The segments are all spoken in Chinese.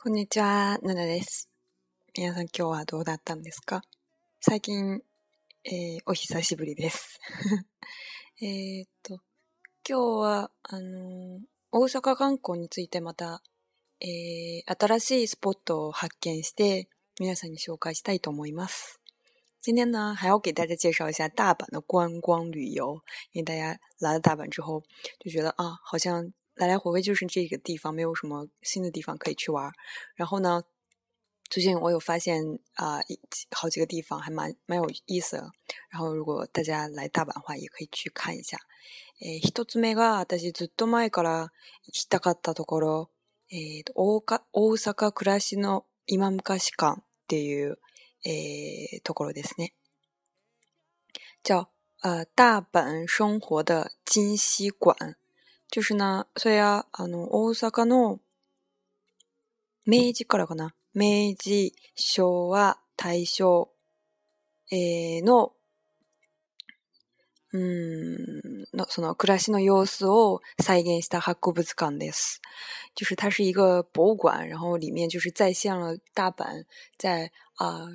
こんにちは、ナナです。皆さん今日はどうだったんですか最近、えー、お久しぶりです。えっと、今日は、あのー、大阪観光についてまた、えー、新しいスポットを発見して、皆さんに紹介したいと思います。今天呢，还要给大家介绍一下大阪的观光旅游，因为大家来了大阪之后就觉得啊，好像来来回回就是这个地方，没有什么新的地方可以去玩然后呢，最近我有发现啊，好几个地方还蛮蛮有意思。然后如果大家来大阪的话，也可以去看一下。诶，一つ目が、但ずっと前から、ひたかたところ、え、大大阪暮らしの今昔館っていうところですね。叫呃大阪生活的今昔馆。就是呢，所以啊，あの、大阪の、明治からかな。明治、昭和、大正、えー、の、うん、の、その暮らしの様子を再現した博物館です。就是它是一个博物馆，然后里面就是再现了大阪在啊、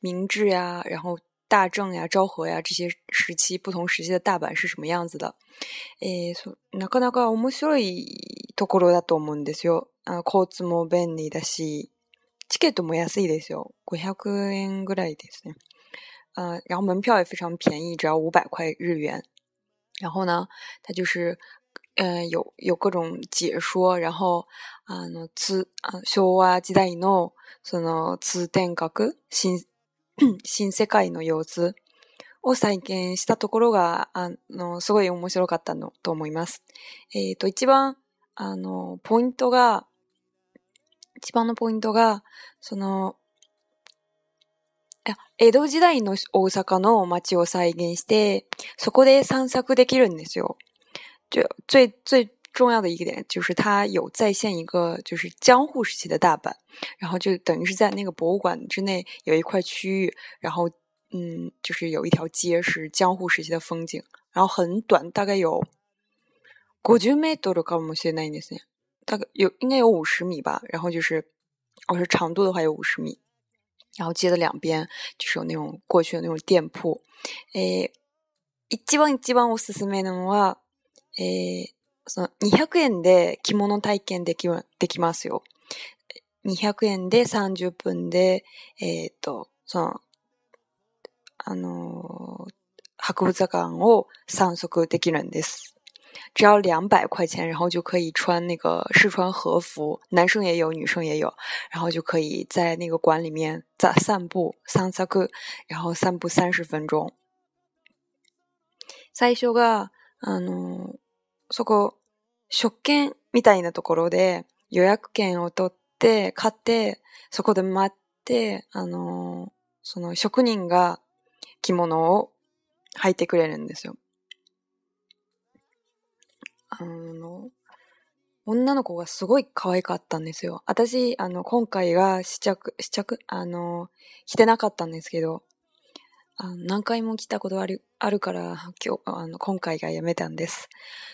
明治や、然后大正呀、昭和呀这些时期，不同时期的大阪是什么样子的？诶，那个那个，我们所以都过了多么的哟啊，交通も便利，だしチケットも安いですよ，五百円ぐらいですね。后门票也非常便宜，只要五百块日元。然后呢，它就是嗯，有有各种解说，然后啊，つ昭和時代のその通天閣新。新世界の様子を再現したところが、あの、すごい面白かったのと思います。えっ、ー、と、一番、あの、ポイントが、一番のポイントが、その、江戸時代の大阪の街を再現して、そこで散策できるんですよ。最最重要的一个点就是它有再现一个就是江户时期的大阪，然后就等于是在那个博物馆之内有一块区域，然后嗯，就是有一条街是江户时期的风景，然后很短，大概有国军没多着高木些奈尼斯，大概有应该有五十米吧，然后就是我说长度的话有五十米，然后街的两边就是有那种过去的那种店铺，诶，一番一番おすめののは诶。その200円で着物体験できできますよ。200円で30分で、えっ、ー、と、その、あのー、博物館を散策できるんです。只要0百块钱，然后就可以穿那个试穿和服，男生也有，女生也有，然后就可以在那个馆里面在散步散策然后散步30分钟。最初があのそこ、食券みたいなところで予約券を取って、買って、そこで待って、あのー、その職人が着物を履いてくれるんですよ。あの、女の子がすごい可愛かったんですよ。私、あの、今回が試着、試着、あの、着てなかったんですけど、啊，何止没去？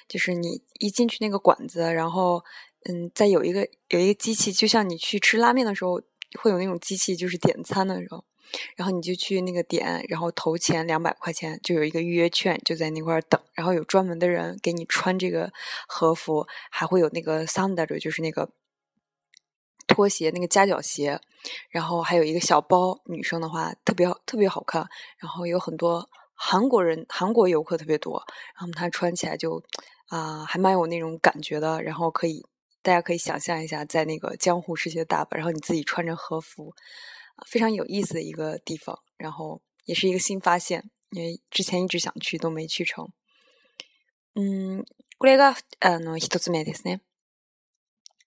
就是你一进去那个馆子，然后嗯，在有一个有一个机器，就像你去吃拉面的时候，会有那种机器，就是点餐的时候，然后你就去那个点，然后投钱两百块钱，就有一个预约券，就在那块儿等，然后有专门的人给你穿这个和服，还会有那个桑达着，就是那个。拖鞋那个夹脚鞋，然后还有一个小包，女生的话特别特别好看。然后有很多韩国人、韩国游客特别多，然后她穿起来就啊，还蛮有那种感觉的。然后可以，大家可以想象一下，在那个江湖世界的大阪，然后你自己穿着和服，非常有意思的一个地方。然后也是一个新发现，因为之前一直想去都没去成。嗯，これがあの一つ目ですね。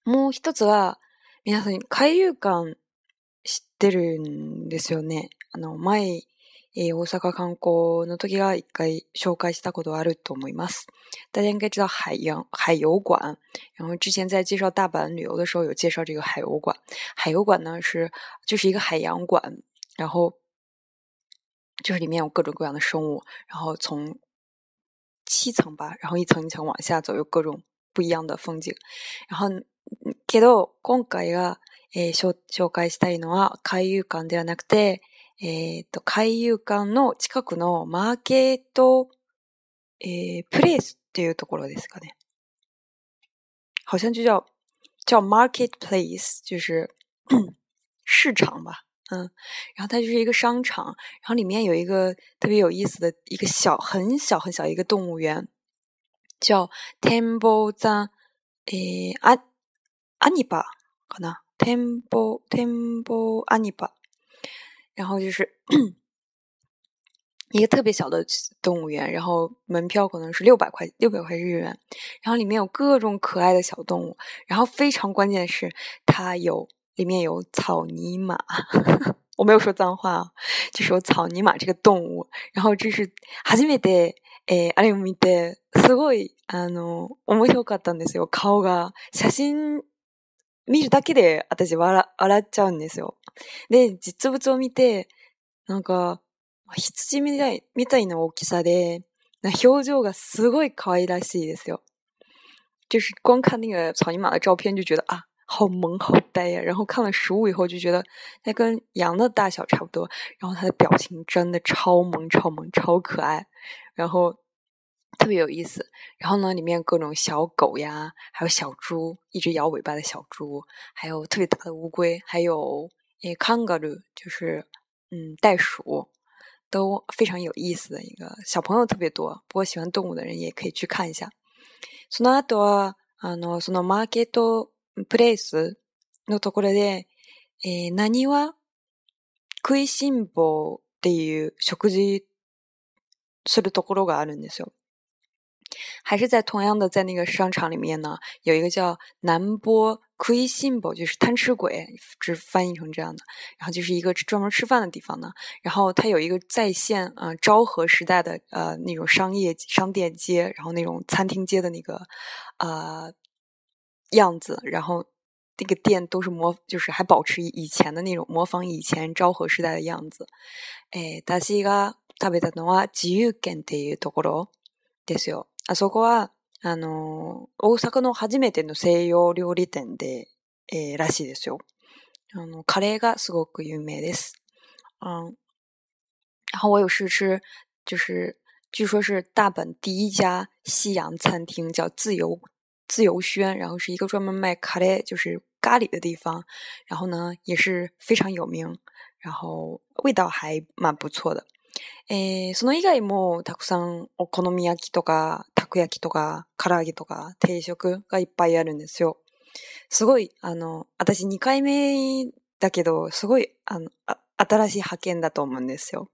もう一つは。皆さん、海遊館知ってるんですよね。あの前、え大阪観光の時が一回紹介したことあると思います。大家应该知道海洋海游馆，然后之前在介绍大阪旅游的时候有介绍这个海游馆。海游馆呢是就是一个海洋馆，然后就是里面有各种各样的生物，然后从七层吧，然后一层一层往下走，有各种不一样的风景，然后。けど、今回は、えー、紹介したいのは海遊館ではなくて、えー、と、海遊館の近くのマーケット、えー、プレイスっていうところですかね。好像就叫、叫 marketplace, 就是 市场吧。嗯，然后它就是一个商场，然后里面有一个特别有意思的一个小、很小、很小一个动物园，叫 Temple 藏诶安阿尼巴可能 t e m p o t e m p o 阿尼巴，然后就是 一个特别小的动物园，然后门票可能是六百块六百块日元，然后里面有各种可爱的小动物，然后非常关键是它有里面有草泥马，我没有说脏话，就是有草泥马这个动物，然后这是初めて诶，あれを見てすごいあの面白かったんですよ、顔が写真。見るだけで私笑笑っちゃうんですよ。で、実物を見て、なんか、羊みたい、みたいな大きさで、表情がすごい可愛らしいですよ。就是光看那个草泥马的照片就觉得啊，好萌好呆呀、啊。然后看了实物以后就觉得它跟羊的大小差不多，然后它的表情真的超萌超萌超可爱。然后特别有意思，然后呢，里面各种小狗呀，还有小猪，一直摇尾巴的小猪，还有特别大的乌龟，还有 k a n g a r o 就是嗯袋鼠，都非常有意思的一个小朋友特别多。不过喜欢动物的人也可以去看一下。その後はあのそのマーケットプレイスのところで、え何は食い進歩っていう食事するところがあるんですよ。还是在同样的在那个商场里面呢，有一个叫南波クイシボ，就是贪吃鬼，只翻译成这样的。然后就是一个专门吃饭的地方呢。然后它有一个在线啊昭和时代的呃那种商业商店街，然后那种餐厅街的那个啊样子。然后那个店都是模，就是还保持以前的那种模仿以前昭和时代的样子。私が食べたのは自由券っていうところですよ。あそこは、あの、大阪の初めての西洋料理店で、えー、らしいですよ。あの、カレーがすごく有名です。嗯，然后我有试吃，就是据说是大阪第一家西洋餐厅，叫自由自由轩，然后是一个专门卖カレー、就是咖喱的地方。然后呢，也是非常有名，然后味道还蛮不错的。えー、その以外もたくさんお好み焼きとか、たこ焼きとか、唐揚げとか、定食がいっぱいあるんですよ。すごい、あの、私2回目だけど、すごい、あの、あ新しい発見だと思うんですよ。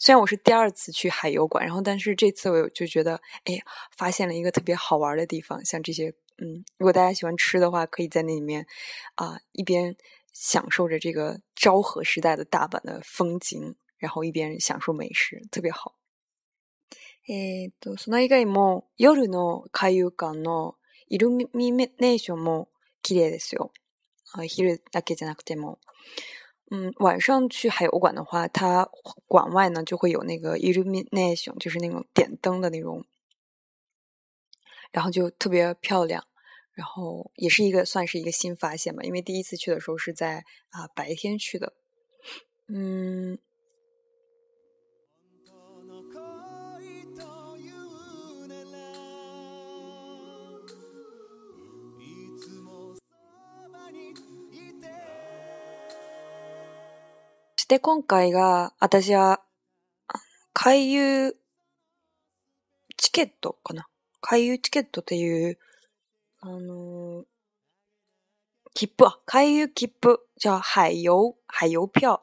虽然我是第二次去海油馆，然后但是这次我就觉得，哎，发现了一个特别好玩的地方。像这些，嗯，如果大家喜欢吃的话，可以在那里面啊、呃、一边享受着这个昭和时代的大阪的风景，然后一边享受美食，特别好。えっとそれ以外も夜の海遊館のイルミネーションも綺麗ですよ。あ昼だけじゃなくても、嗯，晚上去海游馆的话，它馆外呢就会有那个イルミネーション，就是那种点灯的那种，然后就特别漂亮。然后也是一个算是一个新发现吧，因为第一次去的时候是在啊白天去的，嗯。して今回が、私は、回遊チケットかな。回遊チケットっていう、あのー、切符、あ、回遊切符、じゃあ、海遊、海遊票、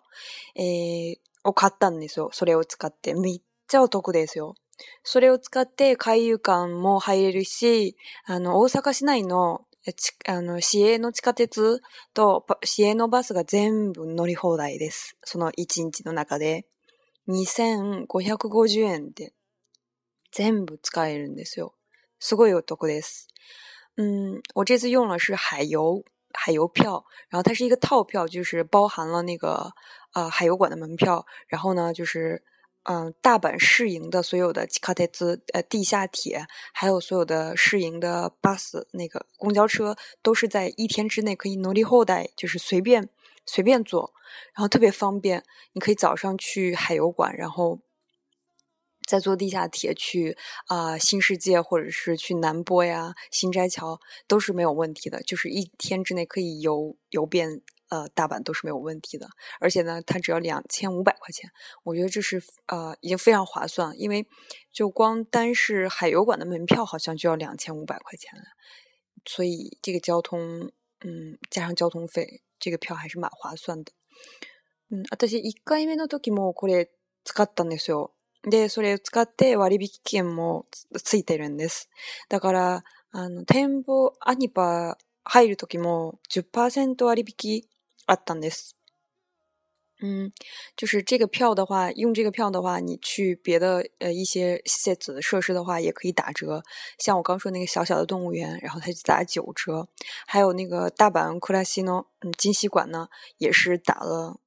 えー、を買ったんですよ。それを使って。めっちゃお得ですよ。それを使って海遊館も入れるし、あの、大阪市内のち、あの、市営の地下鉄と市営のバスが全部乗り放題です。その1日の中で。2550円で全部使えるんですよ。すごいお得です。うん、我这次用了是海油、海油票，然后它是一个套票，就是包含了那个呃海油馆的门票，然后呢就是嗯，大阪市营的所有的卡特兹呃地下铁，还有所有的市营的 bus 那个公交车，都是在一天之内可以努力后代，就是随便随便坐，然后特别方便。你可以早上去海游馆，然后再坐地下铁去啊新世界，或者是去南波呀新斋桥，都是没有问题的。就是一天之内可以游游遍。呃，大阪都是没有问题的，而且呢，它只要两千五百块钱，我觉得这是呃已经非常划算，因为就光单是海游馆的门票好像就要两千五百块钱了，所以这个交通，嗯，加上交通费，这个票还是蛮划算的。嗯，私一回目のときもこれ使ったんですよ。でそれ使って割引券もついてるんです。だからあの展望アニバ入るときも十パーセント割引啊，等的，嗯，就是这个票的话，用这个票的话，你去别的呃一些 set 设施的话也可以打折。像我刚说那个小小的动物园，然后它就打九折；，还有那个大阪库拉西诺，嗯，金西馆呢，也是打了，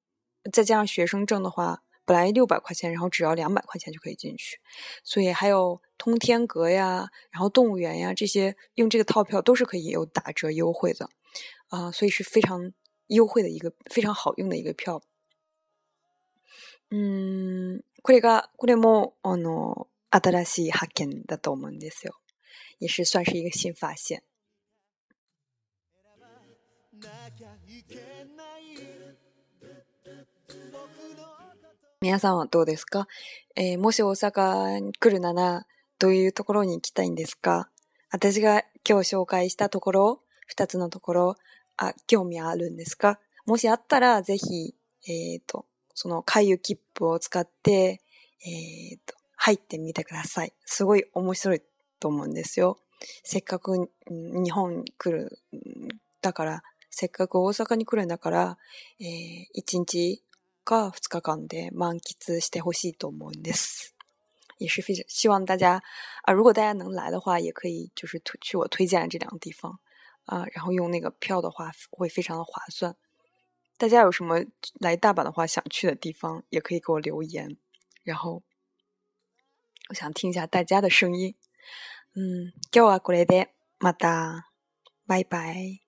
再加上学生证的话，本来六百块钱，然后只要两百块钱就可以进去。所以还有通天阁呀，然后动物园呀这些，用这个套票都是可以有打折优惠的啊，所以是非常。優惠的一个非常好用的一个票。うんこれが、これも、あの、新しい発見だと思うんですよ。也是算是一个新发现。皆さんはどうですか、えー、もし大阪に来るなら、どういうところに行きたいんですか私が今日紹介したところ、二つのところ、あ、興味あるんですかもしあったら、ぜひ、えっ、ー、と、その回遊切符を使って、えっ、ー、と、入ってみてください。すごい面白いと思うんですよ。せっかく日本に来る、だから、せっかく大阪に来るんだから、えー、1日か2日間で満喫してほしいと思うんです。也是非常希望大家啊，如果大家能来的话，也可以就是去我推荐的这两个地方。啊，然后用那个票的话会非常的划算。大家有什么来大阪的话想去的地方，也可以给我留言。然后，我想听一下大家的声音。嗯，叫我过来的，また拜拜。